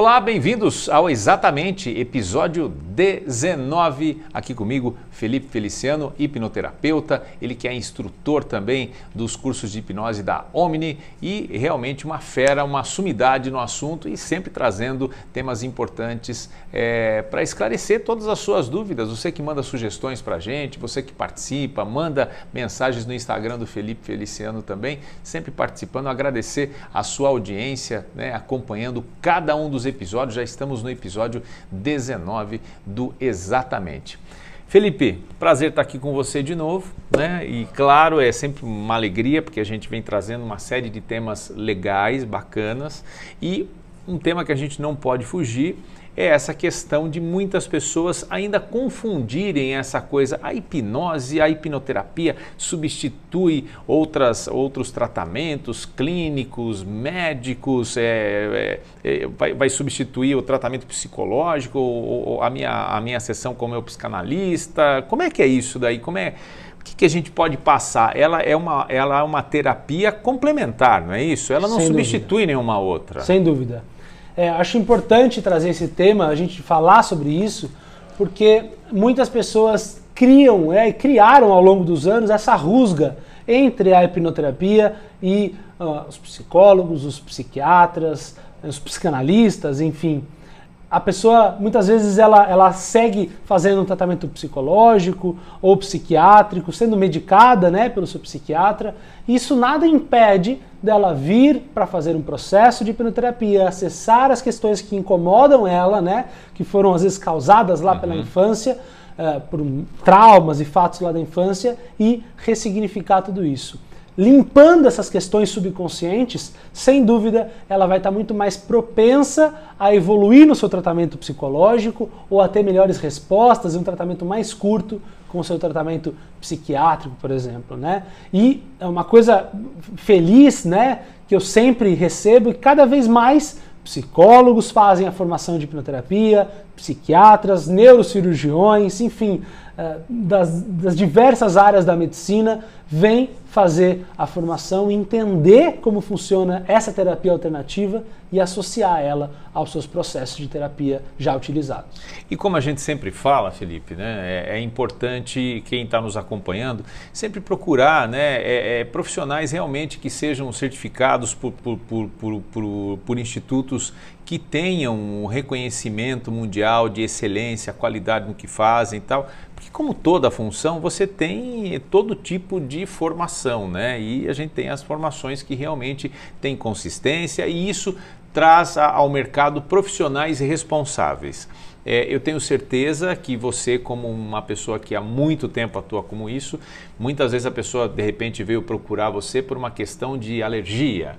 Olá, bem-vindos ao Exatamente, episódio 19. Aqui comigo, Felipe Feliciano, hipnoterapeuta, ele que é instrutor também dos cursos de hipnose da Omni e realmente uma fera, uma sumidade no assunto e sempre trazendo temas importantes é, para esclarecer todas as suas dúvidas. Você que manda sugestões para a gente, você que participa, manda mensagens no Instagram do Felipe Feliciano também, sempre participando. Agradecer a sua audiência, né, acompanhando cada um dos dos episódios, já estamos no episódio 19 do Exatamente. Felipe, prazer estar aqui com você de novo, né? E claro, é sempre uma alegria porque a gente vem trazendo uma série de temas legais, bacanas e um tema que a gente não pode fugir é essa questão de muitas pessoas ainda confundirem essa coisa. A hipnose, a hipnoterapia substitui outras, outros tratamentos clínicos, médicos, é, é, é, vai, vai, substituir o tratamento psicológico, ou, ou, a, minha, a minha sessão como eu psicanalista. Como é que é isso daí? Como é o que, que, a gente pode passar? Ela é, uma, ela é uma terapia complementar, não é isso? Ela não Sem substitui dúvida. nenhuma outra. Sem dúvida. É, acho importante trazer esse tema, a gente falar sobre isso, porque muitas pessoas criam é, criaram ao longo dos anos essa rusga entre a hipnoterapia e uh, os psicólogos, os psiquiatras, os psicanalistas, enfim a pessoa muitas vezes ela, ela segue fazendo um tratamento psicológico ou psiquiátrico, sendo medicada né, pelo seu psiquiatra. Isso nada impede dela vir para fazer um processo de hipnoterapia, acessar as questões que incomodam ela, né, que foram às vezes causadas lá uhum. pela infância, uh, por traumas e fatos lá da infância, e ressignificar tudo isso limpando essas questões subconscientes, sem dúvida ela vai estar muito mais propensa a evoluir no seu tratamento psicológico ou a ter melhores respostas e um tratamento mais curto com o seu tratamento psiquiátrico, por exemplo, né? E é uma coisa feliz, né, que eu sempre recebo e cada vez mais psicólogos fazem a formação de hipnoterapia, psiquiatras, neurocirurgiões, enfim, eh, das, das diversas áreas da medicina vem fazer a formação, entender como funciona essa terapia alternativa e associar ela aos seus processos de terapia já utilizados. E como a gente sempre fala, Felipe, né, é, é importante quem está nos acompanhando sempre procurar né, é, é, profissionais realmente que sejam certificados por, por, por, por, por institutos que tenham um reconhecimento mundial de excelência, qualidade no que fazem e tal, porque como toda função, você tem todo tipo de formação, né? E a gente tem as formações que realmente têm consistência e isso traz ao mercado profissionais responsáveis. É, eu tenho certeza que você, como uma pessoa que há muito tempo atua como isso, muitas vezes a pessoa de repente veio procurar você por uma questão de alergia.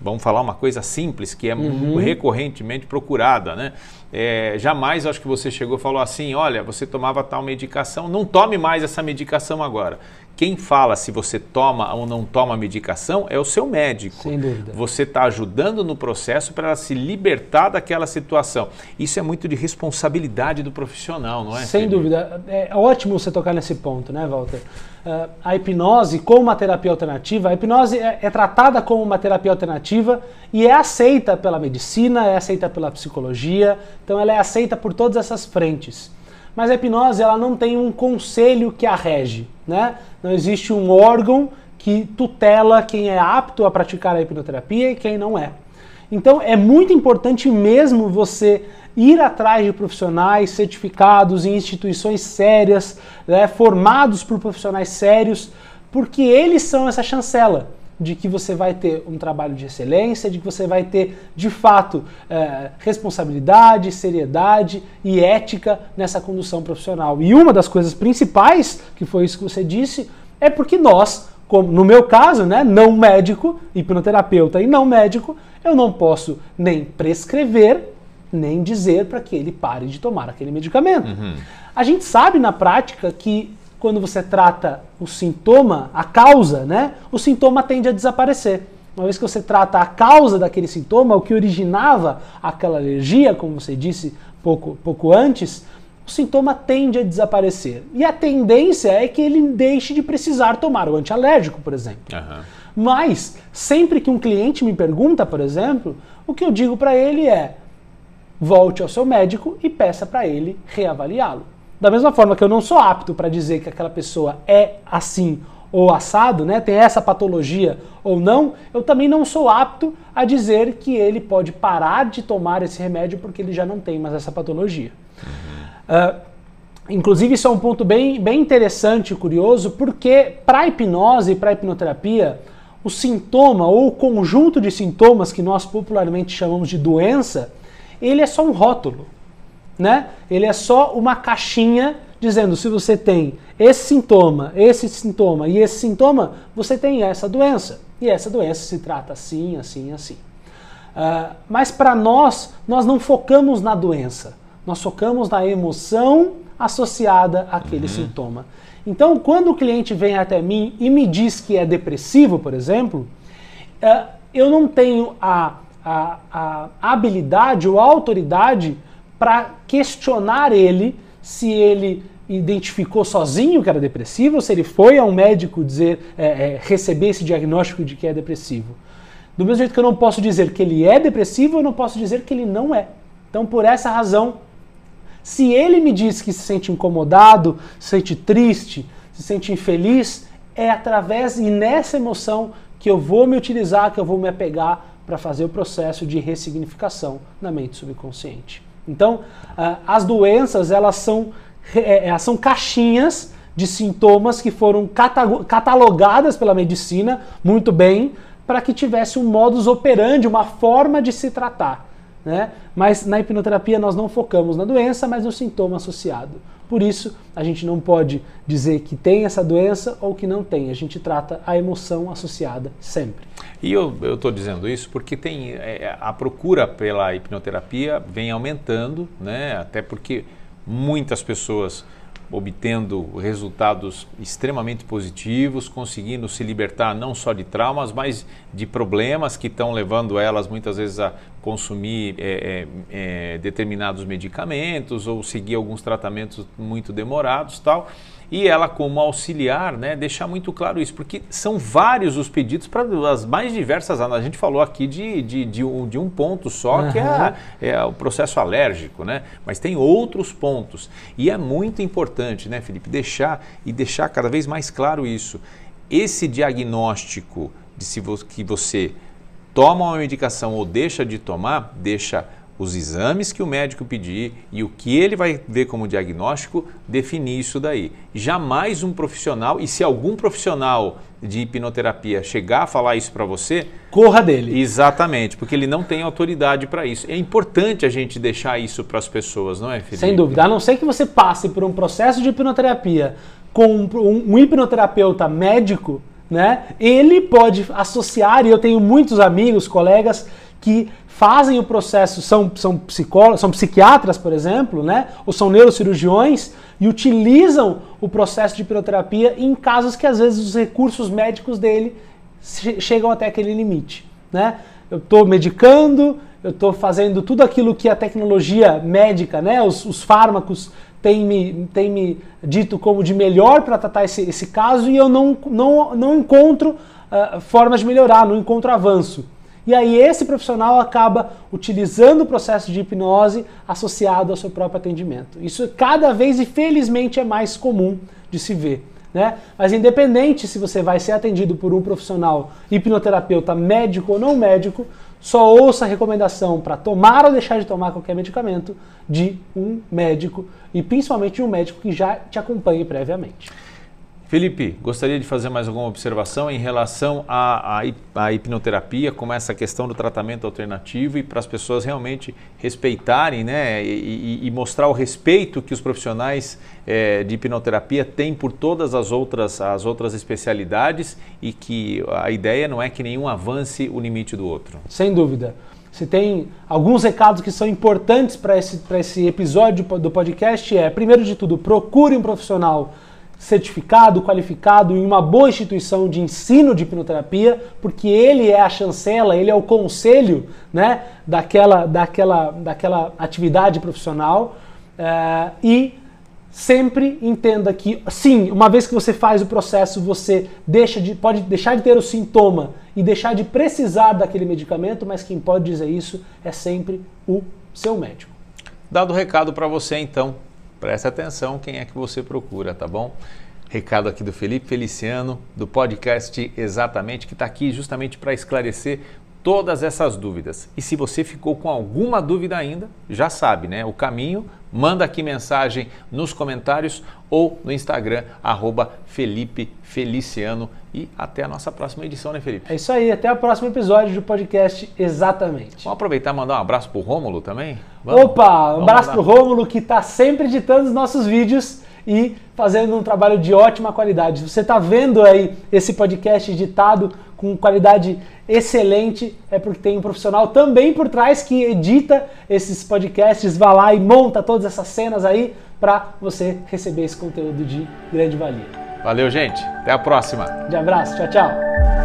Vamos falar uma coisa simples que é uhum. recorrentemente procurada, né? É, jamais acho que você chegou e falou assim: olha, você tomava tal medicação, não tome mais essa medicação agora. Quem fala se você toma ou não toma medicação é o seu médico. Sem dúvida. Você está ajudando no processo para ela se libertar daquela situação. Isso é muito de responsabilidade do profissional, não é? Sem Felipe? dúvida. É ótimo você tocar nesse ponto, né, Walter? Uh, a hipnose como uma terapia alternativa, a hipnose é, é tratada como uma terapia alternativa e é aceita pela medicina, é aceita pela psicologia, então ela é aceita por todas essas frentes. Mas a hipnose ela não tem um conselho que a rege, né? Não existe um órgão que tutela quem é apto a praticar a hipnoterapia e quem não é. Então é muito importante mesmo você ir atrás de profissionais certificados em instituições sérias, né, formados por profissionais sérios, porque eles são essa chancela de que você vai ter um trabalho de excelência, de que você vai ter, de fato, é, responsabilidade, seriedade e ética nessa condução profissional. E uma das coisas principais, que foi isso que você disse, é porque nós, como no meu caso, né, não médico, hipnoterapeuta e não médico, eu não posso nem prescrever, nem dizer para que ele pare de tomar aquele medicamento. Uhum. A gente sabe na prática que quando você trata o sintoma, a causa, né, o sintoma tende a desaparecer. Uma vez que você trata a causa daquele sintoma, o que originava aquela alergia, como você disse pouco, pouco antes, o sintoma tende a desaparecer. E a tendência é que ele deixe de precisar tomar o antialérgico, por exemplo. Uhum. Mas, sempre que um cliente me pergunta, por exemplo, o que eu digo para ele é: volte ao seu médico e peça para ele reavaliá-lo. Da mesma forma que eu não sou apto para dizer que aquela pessoa é assim ou assado, né, tem essa patologia ou não, eu também não sou apto a dizer que ele pode parar de tomar esse remédio porque ele já não tem mais essa patologia. Uh, inclusive, isso é um ponto bem, bem interessante e curioso, porque para a hipnose e para a hipnoterapia, o sintoma ou o conjunto de sintomas que nós popularmente chamamos de doença, ele é só um rótulo, né? Ele é só uma caixinha dizendo se você tem esse sintoma, esse sintoma e esse sintoma, você tem essa doença. E essa doença se trata assim, assim, assim. Uh, mas para nós, nós não focamos na doença, nós focamos na emoção associada àquele uhum. sintoma. Então, quando o cliente vem até mim e me diz que é depressivo, por exemplo, uh, eu não tenho a, a, a habilidade ou a autoridade para questionar ele se ele identificou sozinho que era depressivo ou se ele foi a um médico dizer é, é, receber esse diagnóstico de que é depressivo. Do mesmo jeito que eu não posso dizer que ele é depressivo, eu não posso dizer que ele não é. Então, por essa razão, se ele me diz que se sente incomodado, se sente triste, se sente infeliz, é através e nessa emoção que eu vou me utilizar, que eu vou me apegar para fazer o processo de ressignificação na mente subconsciente. Então, uh, as doenças, elas são, é, elas são caixinhas de sintomas que foram catalogadas pela medicina muito bem para que tivesse um modus operandi, uma forma de se tratar. Né? Mas na hipnoterapia nós não focamos na doença, mas no sintoma associado. Por isso, a gente não pode dizer que tem essa doença ou que não tem. A gente trata a emoção associada sempre. E eu estou dizendo isso porque tem é, a procura pela hipnoterapia vem aumentando, né? até porque muitas pessoas obtendo resultados extremamente positivos, conseguindo se libertar não só de traumas, mas de problemas que estão levando elas muitas vezes a consumir é, é, é, determinados medicamentos ou seguir alguns tratamentos muito demorados tal e ela como auxiliar, né, deixar muito claro isso, porque são vários os pedidos para as mais diversas. A gente falou aqui de, de, de, um, de um ponto só, uhum. que é, é, o processo alérgico, né? Mas tem outros pontos. E é muito importante, né, Felipe, deixar e deixar cada vez mais claro isso. Esse diagnóstico de se vo que você toma uma medicação ou deixa de tomar, deixa os exames que o médico pedir e o que ele vai ver como diagnóstico, definir isso daí. Jamais um profissional, e se algum profissional de hipnoterapia chegar a falar isso para você, corra dele. Exatamente, porque ele não tem autoridade para isso. É importante a gente deixar isso para as pessoas, não é, Felipe? Sem dúvida. A não ser que você passe por um processo de hipnoterapia com um, um hipnoterapeuta médico, né? Ele pode associar, e eu tenho muitos amigos, colegas que fazem o processo, são, são psicólogos, são psiquiatras, por exemplo, né? ou são neurocirurgiões e utilizam o processo de hipnoterapia em casos que às vezes os recursos médicos dele chegam até aquele limite. Né? Eu estou medicando, eu estou fazendo tudo aquilo que a tecnologia médica, né? os, os fármacos têm me, têm me dito como de melhor para tratar esse, esse caso e eu não, não, não encontro uh, formas de melhorar, não encontro avanço. E aí esse profissional acaba utilizando o processo de hipnose associado ao seu próprio atendimento. Isso cada vez e felizmente é mais comum de se ver. Né? Mas independente se você vai ser atendido por um profissional hipnoterapeuta médico ou não médico, só ouça a recomendação para tomar ou deixar de tomar qualquer medicamento de um médico e principalmente de um médico que já te acompanhe previamente. Felipe, gostaria de fazer mais alguma observação em relação à, à, à, hipnoterapia, como essa questão do tratamento alternativo e para as pessoas realmente respeitarem né, e, e, mostrar o respeito que os profissionais é, de hipnoterapia têm por todas as outras, as outras especialidades e que a ideia não é que nenhum avance o limite do outro. Sem dúvida. Se tem alguns recados que são importantes para esse, esse episódio do podcast é, primeiro de tudo, procure um profissional certificado, qualificado em uma boa instituição de ensino de hipnoterapia, porque ele é a chancela, ele é o conselho né, daquela, daquela, daquela atividade profissional. É, e sempre entenda que, sim, uma vez que você faz o processo, você deixa de, pode deixar de ter o sintoma e deixar de precisar daquele medicamento, mas quem pode dizer isso é sempre o seu médico. Dado o recado para você, então, preste atenção quem é que você procura, tá bom? Recado aqui do Felipe Feliciano, do podcast Exatamente, que está aqui justamente para esclarecer todas essas dúvidas. E se você ficou com alguma dúvida ainda, já sabe, né? O caminho, manda aqui mensagem nos comentários ou no Instagram, arroba Felipe Feliciano. E até a nossa próxima edição, né, Felipe? É isso aí, até o próximo episódio do podcast Exatamente. Vamos aproveitar e mandar um abraço pro Rômulo também? Vamos? Opa, um abraço para o Rômulo que está sempre editando os nossos vídeos e fazendo um trabalho de ótima qualidade. Você está vendo aí esse podcast editado com qualidade excelente, é porque tem um profissional também por trás que edita esses podcasts, vai lá e monta todas essas cenas aí para você receber esse conteúdo de grande valia. Valeu, gente. Até a próxima. De abraço, tchau, tchau.